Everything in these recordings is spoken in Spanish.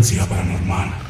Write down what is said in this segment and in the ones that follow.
Frecuencia paranormal.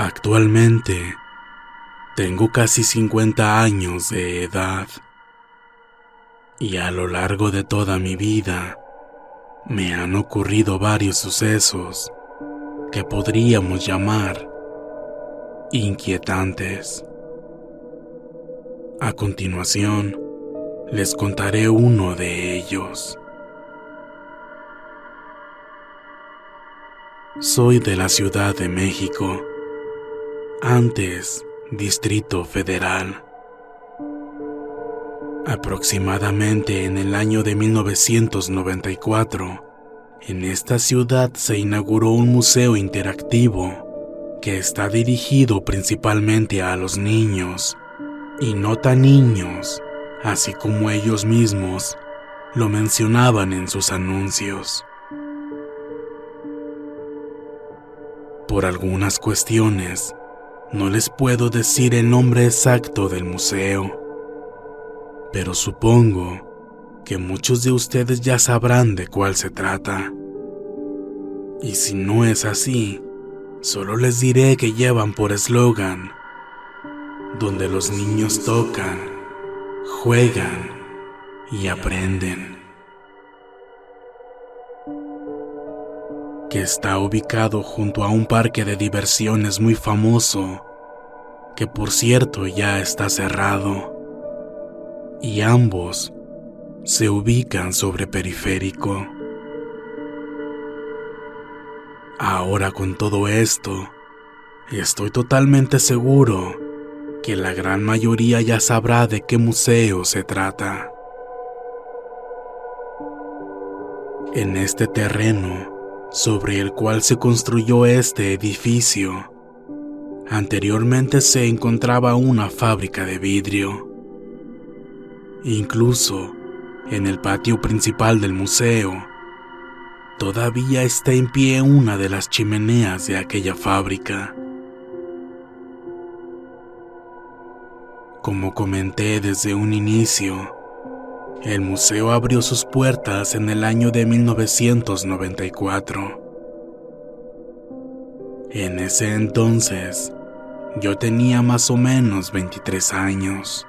Actualmente tengo casi 50 años de edad y a lo largo de toda mi vida me han ocurrido varios sucesos que podríamos llamar inquietantes. A continuación, les contaré uno de ellos. Soy de la Ciudad de México antes Distrito Federal. Aproximadamente en el año de 1994, en esta ciudad se inauguró un museo interactivo que está dirigido principalmente a los niños y no tan niños, así como ellos mismos lo mencionaban en sus anuncios. Por algunas cuestiones, no les puedo decir el nombre exacto del museo, pero supongo que muchos de ustedes ya sabrán de cuál se trata. Y si no es así, solo les diré que llevan por eslogan, donde los niños tocan, juegan y aprenden. Que está ubicado junto a un parque de diversiones muy famoso, que por cierto ya está cerrado, y ambos se ubican sobre periférico. Ahora con todo esto, estoy totalmente seguro que la gran mayoría ya sabrá de qué museo se trata. En este terreno, sobre el cual se construyó este edificio. Anteriormente se encontraba una fábrica de vidrio. Incluso en el patio principal del museo, todavía está en pie una de las chimeneas de aquella fábrica. Como comenté desde un inicio, el museo abrió sus puertas en el año de 1994. En ese entonces, yo tenía más o menos 23 años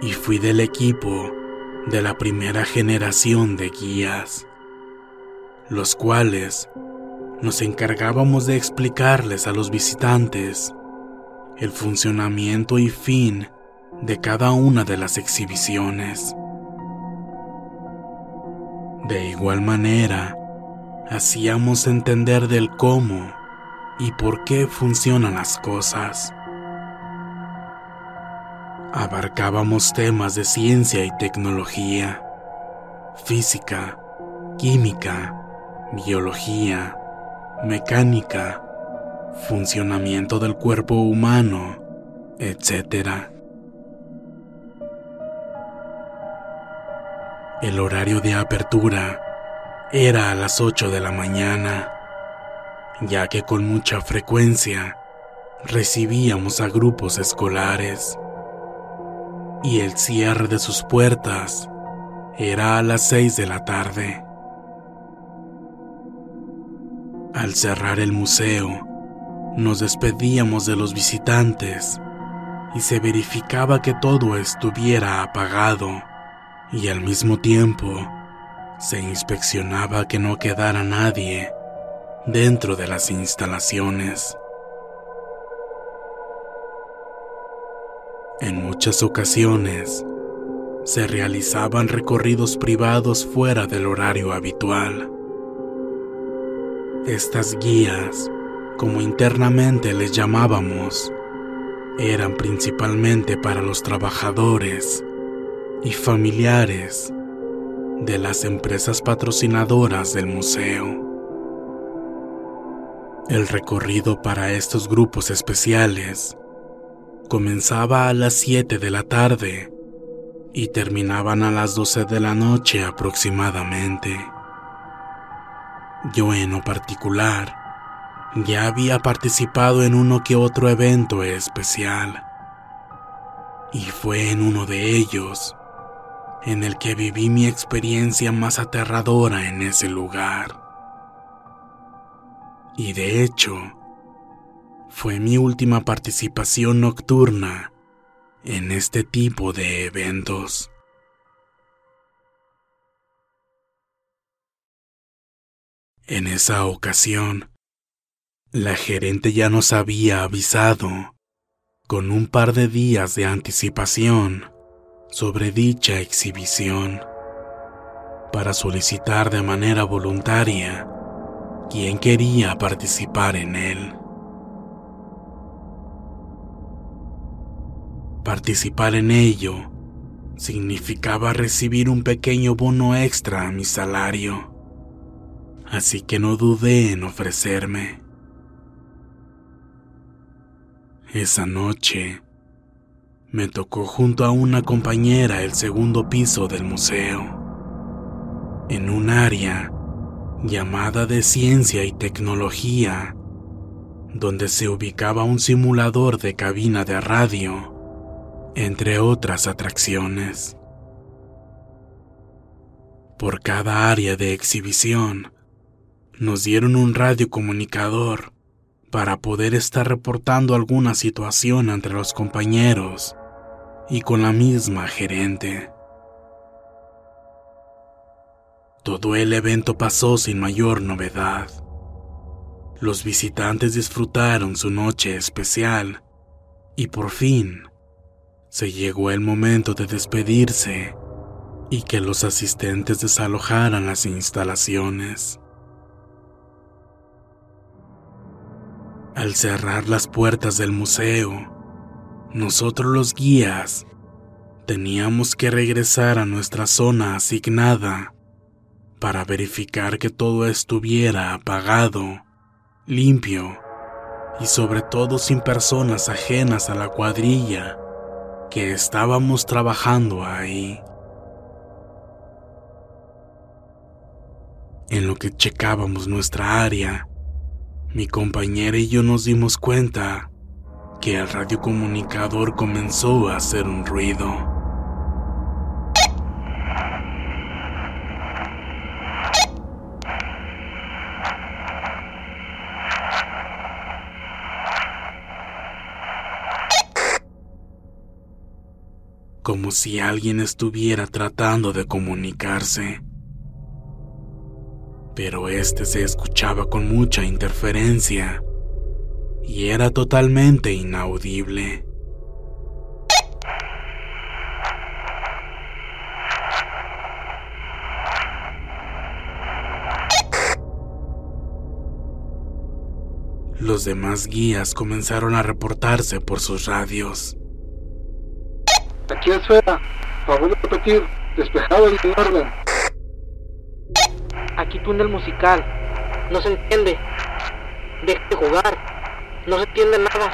y fui del equipo de la primera generación de guías, los cuales nos encargábamos de explicarles a los visitantes el funcionamiento y fin de cada una de las exhibiciones. De igual manera, hacíamos entender del cómo y por qué funcionan las cosas. Abarcábamos temas de ciencia y tecnología, física, química, biología, mecánica, funcionamiento del cuerpo humano, etc. El horario de apertura era a las 8 de la mañana, ya que con mucha frecuencia recibíamos a grupos escolares y el cierre de sus puertas era a las 6 de la tarde. Al cerrar el museo, nos despedíamos de los visitantes y se verificaba que todo estuviera apagado y al mismo tiempo se inspeccionaba que no quedara nadie dentro de las instalaciones. En muchas ocasiones se realizaban recorridos privados fuera del horario habitual. Estas guías, como internamente les llamábamos, eran principalmente para los trabajadores y familiares de las empresas patrocinadoras del museo. El recorrido para estos grupos especiales comenzaba a las 7 de la tarde y terminaban a las 12 de la noche aproximadamente. Yo en lo particular ya había participado en uno que otro evento especial y fue en uno de ellos en el que viví mi experiencia más aterradora en ese lugar. Y de hecho, fue mi última participación nocturna en este tipo de eventos. En esa ocasión, la gerente ya nos había avisado, con un par de días de anticipación, sobre dicha exhibición para solicitar de manera voluntaria quien quería participar en él. Participar en ello significaba recibir un pequeño bono extra a mi salario, así que no dudé en ofrecerme. Esa noche, me tocó junto a una compañera el segundo piso del museo, en un área llamada de ciencia y tecnología, donde se ubicaba un simulador de cabina de radio, entre otras atracciones. Por cada área de exhibición, nos dieron un radiocomunicador para poder estar reportando alguna situación entre los compañeros y con la misma gerente. Todo el evento pasó sin mayor novedad. Los visitantes disfrutaron su noche especial y por fin se llegó el momento de despedirse y que los asistentes desalojaran las instalaciones. Al cerrar las puertas del museo, nosotros los guías teníamos que regresar a nuestra zona asignada para verificar que todo estuviera apagado, limpio y sobre todo sin personas ajenas a la cuadrilla que estábamos trabajando ahí. En lo que checábamos nuestra área, mi compañera y yo nos dimos cuenta que el radiocomunicador comenzó a hacer un ruido. Como si alguien estuviera tratando de comunicarse. Pero este se escuchaba con mucha interferencia y era totalmente inaudible. Los demás guías comenzaron a reportarse por sus radios. Aquí esfera, favor repetir, despejado y orden. Aquí túnel musical, no se entiende. Deje de jugar. No se entiende nada.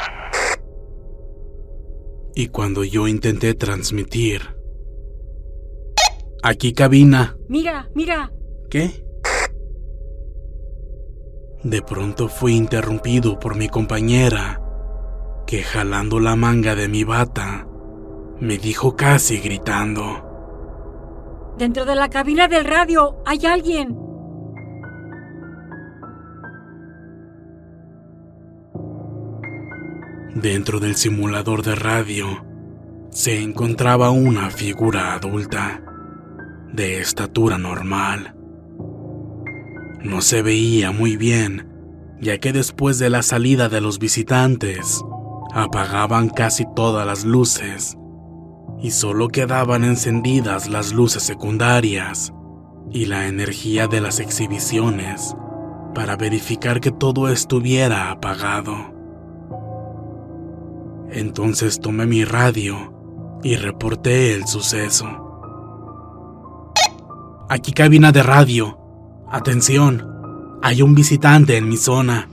Y cuando yo intenté transmitir... Aquí cabina. Mira, mira. ¿Qué? De pronto fui interrumpido por mi compañera, que jalando la manga de mi bata, me dijo casi gritando. Dentro de la cabina del radio hay alguien. Dentro del simulador de radio se encontraba una figura adulta, de estatura normal. No se veía muy bien, ya que después de la salida de los visitantes, apagaban casi todas las luces y solo quedaban encendidas las luces secundarias y la energía de las exhibiciones para verificar que todo estuviera apagado. Entonces tomé mi radio y reporté el suceso. Aquí cabina de radio. Atención, hay un visitante en mi zona.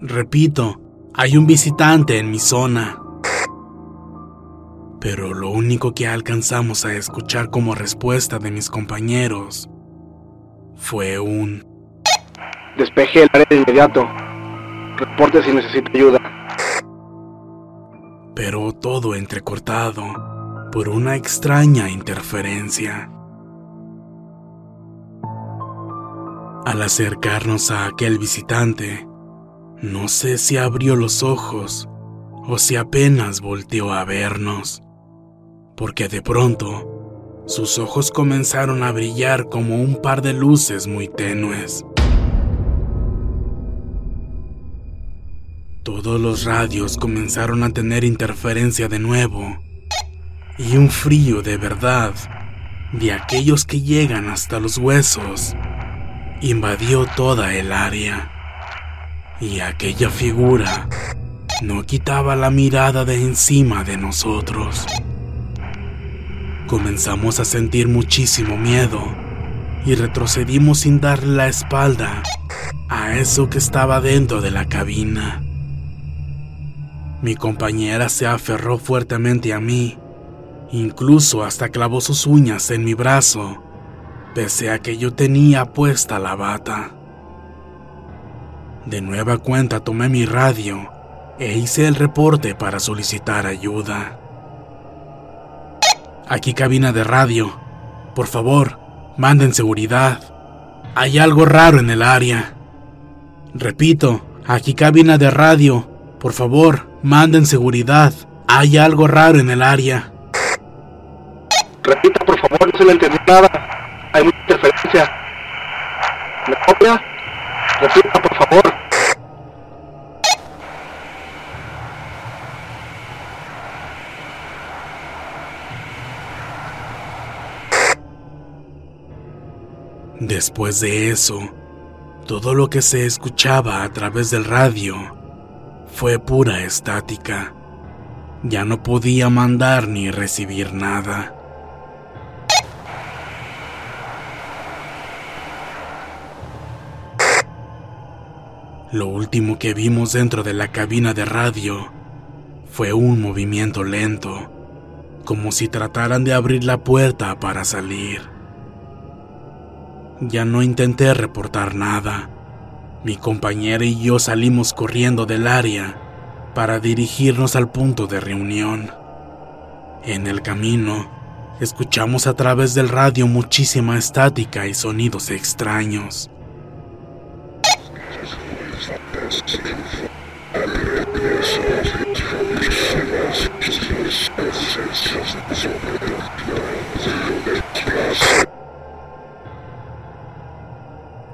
Repito, hay un visitante en mi zona. Pero lo único que alcanzamos a escuchar como respuesta de mis compañeros fue un... Despeje el área de inmediato. Reporte si necesita ayuda. Pero todo entrecortado por una extraña interferencia. Al acercarnos a aquel visitante, no sé si abrió los ojos o si apenas volteó a vernos, porque de pronto sus ojos comenzaron a brillar como un par de luces muy tenues. Todos los radios comenzaron a tener interferencia de nuevo y un frío de verdad, de aquellos que llegan hasta los huesos, invadió toda el área. Y aquella figura no quitaba la mirada de encima de nosotros. Comenzamos a sentir muchísimo miedo y retrocedimos sin darle la espalda a eso que estaba dentro de la cabina. Mi compañera se aferró fuertemente a mí, incluso hasta clavó sus uñas en mi brazo, pese a que yo tenía puesta la bata. De nueva cuenta tomé mi radio e hice el reporte para solicitar ayuda. Aquí cabina de radio. Por favor, manden seguridad. Hay algo raro en el área. Repito, aquí cabina de radio. Por favor, manden seguridad. Hay algo raro en el área. Repita, por favor, no se le entendió nada. Hay mucha interferencia. ¿Me copia? Repita, por favor. Después de eso, todo lo que se escuchaba a través del radio fue pura estática. Ya no podía mandar ni recibir nada. Lo último que vimos dentro de la cabina de radio fue un movimiento lento, como si trataran de abrir la puerta para salir. Ya no intenté reportar nada. Mi compañera y yo salimos corriendo del área para dirigirnos al punto de reunión. En el camino, escuchamos a través del radio muchísima estática y sonidos extraños.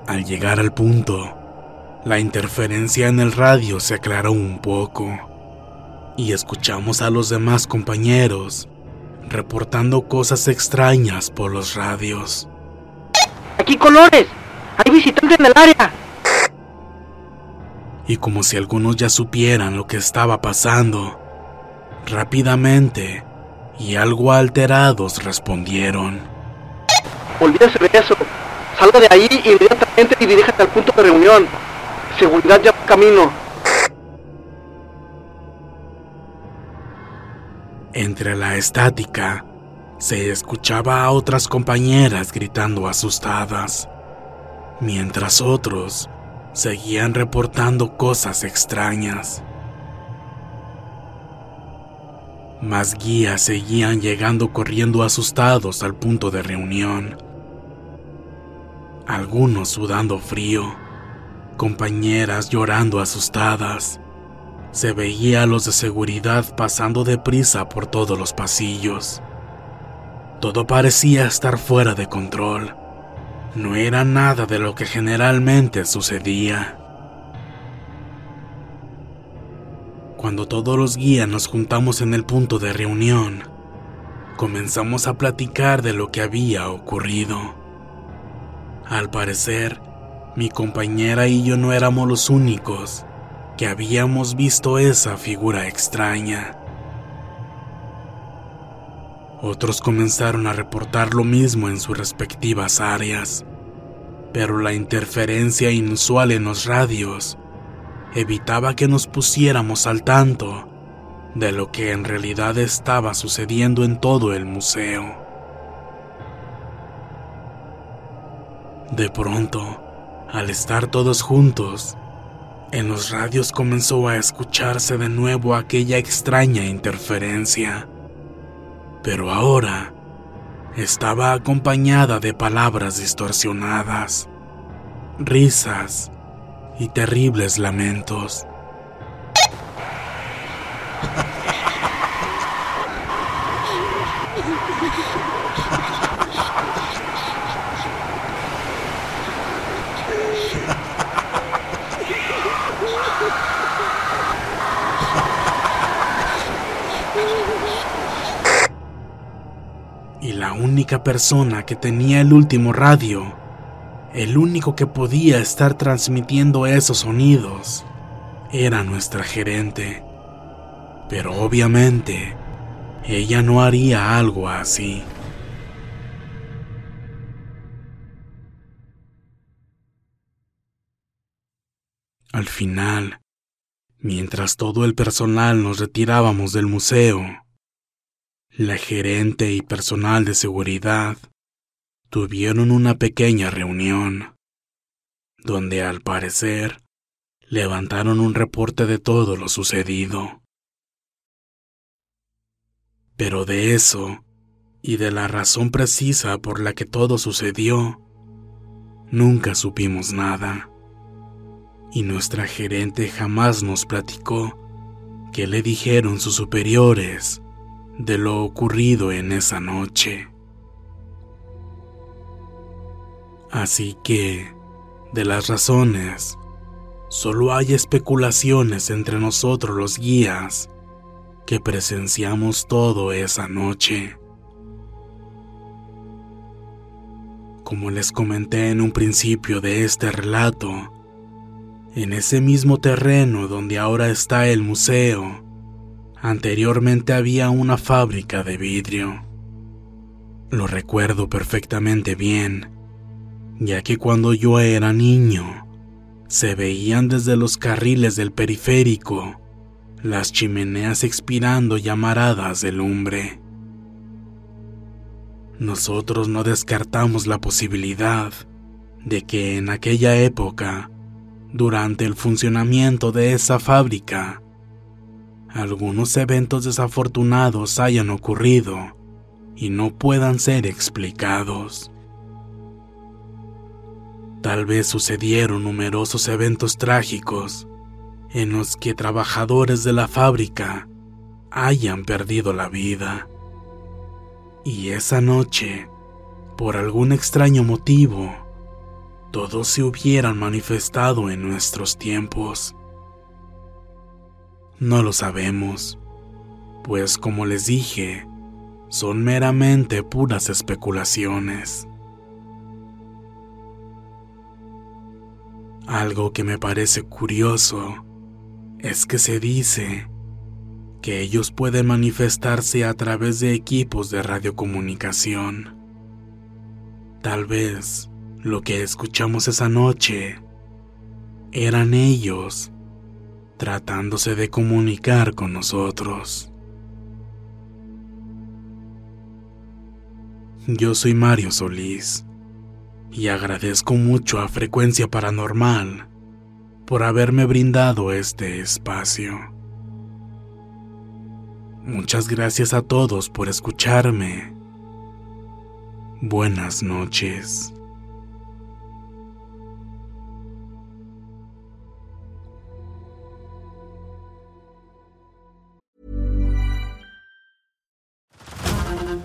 Al llegar al punto, la interferencia en el radio se aclaró un poco y escuchamos a los demás compañeros reportando cosas extrañas por los radios. Aquí colores. Hay visitantes en el área. y como si algunos ya supieran lo que estaba pasando, rápidamente y algo alterados respondieron. Olvídese de eso. Salga de ahí inmediatamente y diríjate al punto de reunión. Seguridad ya camino. Entre la estática se escuchaba a otras compañeras gritando asustadas, mientras otros seguían reportando cosas extrañas. Más guías seguían llegando corriendo asustados al punto de reunión. Algunos sudando frío, compañeras llorando asustadas. Se veía a los de seguridad pasando deprisa por todos los pasillos. Todo parecía estar fuera de control. No era nada de lo que generalmente sucedía. Cuando todos los guías nos juntamos en el punto de reunión, comenzamos a platicar de lo que había ocurrido. Al parecer, mi compañera y yo no éramos los únicos que habíamos visto esa figura extraña. Otros comenzaron a reportar lo mismo en sus respectivas áreas, pero la interferencia inusual en los radios evitaba que nos pusiéramos al tanto de lo que en realidad estaba sucediendo en todo el museo. De pronto, al estar todos juntos, en los radios comenzó a escucharse de nuevo aquella extraña interferencia pero ahora estaba acompañada de palabras distorsionadas, risas y terribles lamentos. La única persona que tenía el último radio, el único que podía estar transmitiendo esos sonidos, era nuestra gerente. Pero obviamente, ella no haría algo así. Al final, mientras todo el personal nos retirábamos del museo, la gerente y personal de seguridad tuvieron una pequeña reunión, donde al parecer levantaron un reporte de todo lo sucedido. Pero de eso, y de la razón precisa por la que todo sucedió, nunca supimos nada. Y nuestra gerente jamás nos platicó qué le dijeron sus superiores de lo ocurrido en esa noche. Así que, de las razones, solo hay especulaciones entre nosotros los guías que presenciamos todo esa noche. Como les comenté en un principio de este relato, en ese mismo terreno donde ahora está el museo, Anteriormente había una fábrica de vidrio. Lo recuerdo perfectamente bien, ya que cuando yo era niño, se veían desde los carriles del periférico las chimeneas expirando llamaradas de lumbre. Nosotros no descartamos la posibilidad de que en aquella época, durante el funcionamiento de esa fábrica, algunos eventos desafortunados hayan ocurrido y no puedan ser explicados. Tal vez sucedieron numerosos eventos trágicos en los que trabajadores de la fábrica hayan perdido la vida. Y esa noche, por algún extraño motivo, todos se hubieran manifestado en nuestros tiempos. No lo sabemos, pues como les dije, son meramente puras especulaciones. Algo que me parece curioso es que se dice que ellos pueden manifestarse a través de equipos de radiocomunicación. Tal vez lo que escuchamos esa noche eran ellos tratándose de comunicar con nosotros. Yo soy Mario Solís y agradezco mucho a Frecuencia Paranormal por haberme brindado este espacio. Muchas gracias a todos por escucharme. Buenas noches.